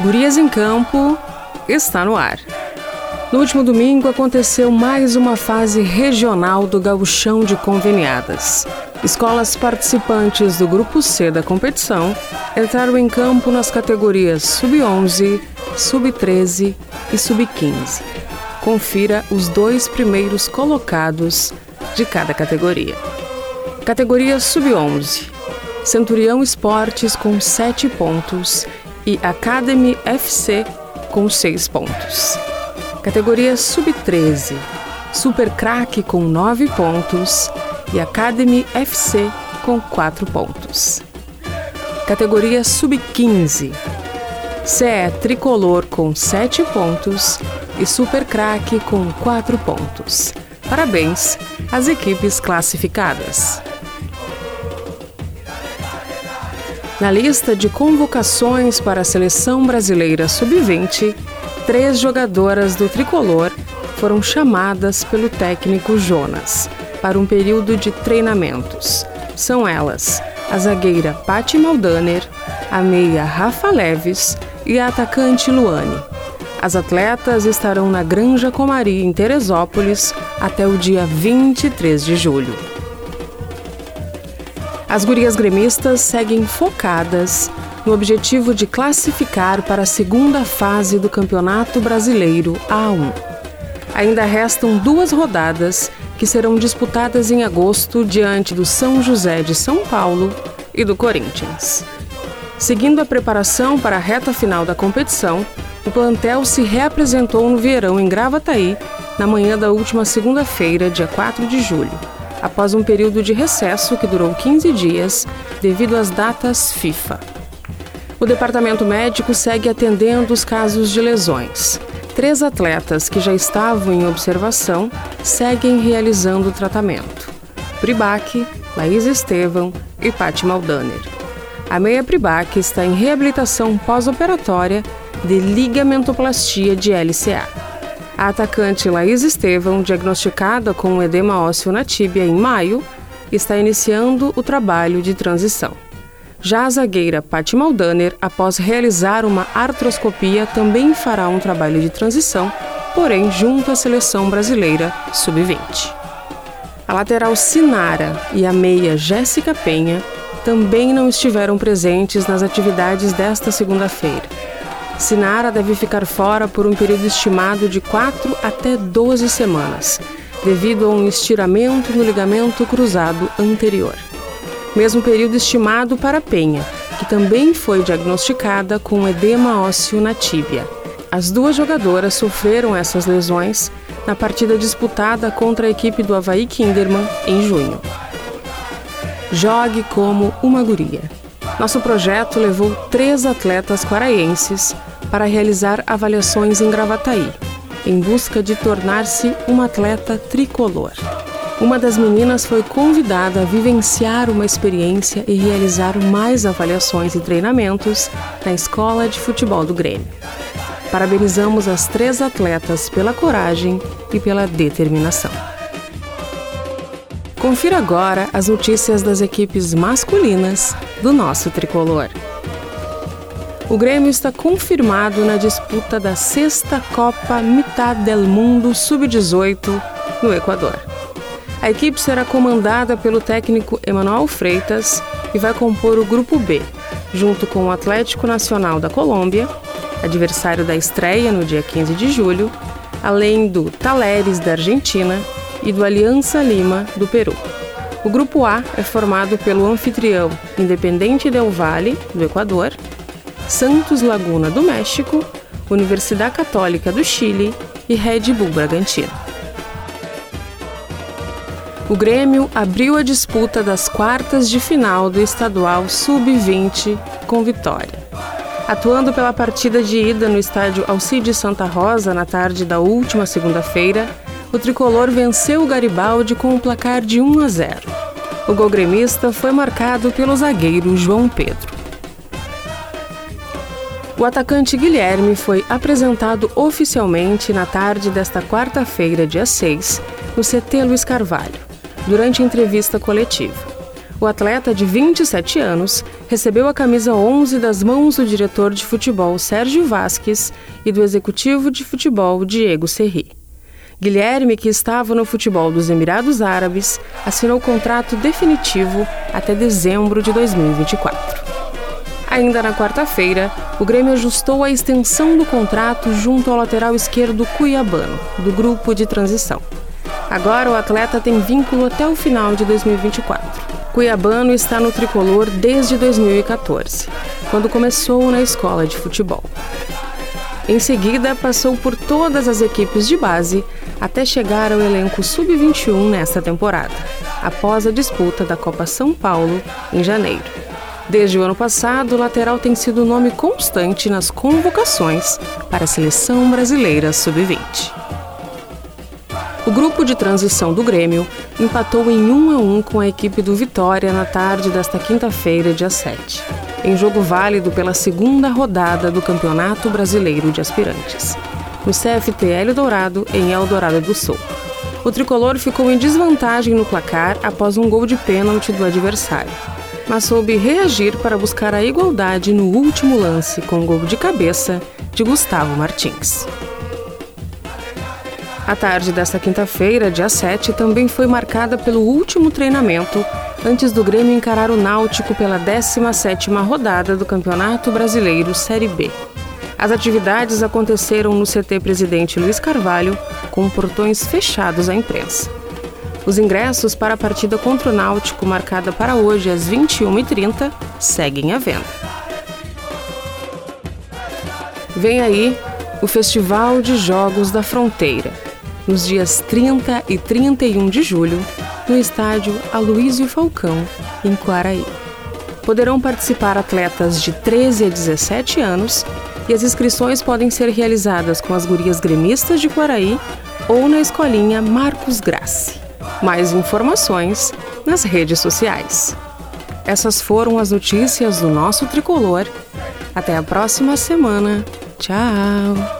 Gurias em Campo está no ar. No último domingo aconteceu mais uma fase regional do Gauchão de Conveniadas. Escolas participantes do Grupo C da competição entraram em campo nas categorias Sub-11, Sub-13 e Sub-15. Confira os dois primeiros colocados de cada categoria. Categoria Sub-11: Centurião Esportes com 7 pontos e Academy FC com 6 pontos. Categoria Sub-13, Super Crack com 9 pontos e Academy FC com 4 pontos. Categoria Sub-15, CE Tricolor com 7 pontos e Super Crack com 4 pontos. Parabéns às equipes classificadas. Na lista de convocações para a seleção brasileira sub-20, três jogadoras do tricolor foram chamadas pelo técnico Jonas para um período de treinamentos. São elas a zagueira Patti Maldaner, a meia Rafa Leves e a atacante Luane. As atletas estarão na Granja Comari, em Teresópolis, até o dia 23 de julho. As gurias gremistas seguem focadas no objetivo de classificar para a segunda fase do Campeonato Brasileiro A1. Ainda restam duas rodadas que serão disputadas em agosto diante do São José de São Paulo e do Corinthians. Seguindo a preparação para a reta final da competição, o plantel se reapresentou no verão em Gravataí na manhã da última segunda-feira, dia 4 de julho após um período de recesso que durou 15 dias devido às datas FIFA. O departamento médico segue atendendo os casos de lesões. Três atletas que já estavam em observação seguem realizando o tratamento. Pribac, Laís Estevão e Patti Maldaner. A meia Pribac está em reabilitação pós-operatória de ligamentoplastia de LCA. A atacante Laís Estevão, diagnosticada com edema ósseo na tíbia em maio, está iniciando o trabalho de transição. Já a zagueira Patti Maldaner, após realizar uma artroscopia, também fará um trabalho de transição, porém junto à seleção brasileira sub-20. A lateral Sinara e a meia Jéssica Penha também não estiveram presentes nas atividades desta segunda-feira. Sinara deve ficar fora por um período estimado de 4 até 12 semanas, devido a um estiramento no ligamento cruzado anterior. Mesmo período estimado para Penha, que também foi diagnosticada com edema ósseo na tíbia. As duas jogadoras sofreram essas lesões na partida disputada contra a equipe do Havaí Kinderman em junho. Jogue como uma guria. Nosso projeto levou três atletas quaraenses para realizar avaliações em Gravataí, em busca de tornar-se uma atleta tricolor. Uma das meninas foi convidada a vivenciar uma experiência e realizar mais avaliações e treinamentos na Escola de Futebol do Grêmio. Parabenizamos as três atletas pela coragem e pela determinação. Confira agora as notícias das equipes masculinas do nosso tricolor o Grêmio está confirmado na disputa da sexta Copa Mitad del Mundo Sub-18 no Equador. A equipe será comandada pelo técnico Emanuel Freitas e vai compor o Grupo B, junto com o Atlético Nacional da Colômbia, adversário da estreia no dia 15 de julho, além do Taleres da Argentina e do Aliança Lima do Peru. O Grupo A é formado pelo anfitrião Independente Del Valle, do Equador, Santos Laguna do México, Universidade Católica do Chile e Red Bull Bragantino. O Grêmio abriu a disputa das quartas de final do estadual Sub-20 com vitória. Atuando pela partida de ida no estádio Alcides Santa Rosa na tarde da última segunda-feira, o tricolor venceu o Garibaldi com um placar de 1 a 0. O gol gremista foi marcado pelo zagueiro João Pedro. O atacante Guilherme foi apresentado oficialmente na tarde desta quarta-feira, dia 6, no CT Luiz Carvalho, durante entrevista coletiva. O atleta de 27 anos recebeu a camisa 11 das mãos do diretor de futebol Sérgio Vasques e do executivo de futebol Diego Serri. Guilherme, que estava no futebol dos Emirados Árabes, assinou contrato definitivo até dezembro de 2024. Ainda na quarta-feira, o Grêmio ajustou a extensão do contrato junto ao lateral esquerdo cuiabano, do grupo de transição. Agora o atleta tem vínculo até o final de 2024. Cuiabano está no tricolor desde 2014, quando começou na escola de futebol. Em seguida, passou por todas as equipes de base até chegar ao elenco sub-21 nesta temporada, após a disputa da Copa São Paulo em janeiro. Desde o ano passado, o lateral tem sido nome constante nas convocações para a seleção brasileira sub-20. O grupo de transição do Grêmio empatou em 1 a 1 com a equipe do Vitória na tarde desta quinta-feira, dia 7, em jogo válido pela segunda rodada do Campeonato Brasileiro de Aspirantes, no CFTL Dourado, em Eldorado do Sul. O tricolor ficou em desvantagem no placar após um gol de pênalti do adversário, mas soube reagir para buscar a igualdade no último lance com gol de cabeça de Gustavo Martins. A tarde desta quinta-feira, dia 7, também foi marcada pelo último treinamento antes do Grêmio encarar o Náutico pela 17ª rodada do Campeonato Brasileiro Série B. As atividades aconteceram no CT Presidente Luiz Carvalho, com portões fechados à imprensa. Os ingressos para a partida contra o Náutico, marcada para hoje às 21h30, seguem à venda. Vem aí o Festival de Jogos da Fronteira nos dias 30 e 31 de julho, no estádio Aloísio Falcão, em Quaraí. Poderão participar atletas de 13 a 17 anos e as inscrições podem ser realizadas com as gurias gremistas de Quaraí ou na escolinha Marcos Grassi. Mais informações nas redes sociais. Essas foram as notícias do nosso tricolor. Até a próxima semana. Tchau!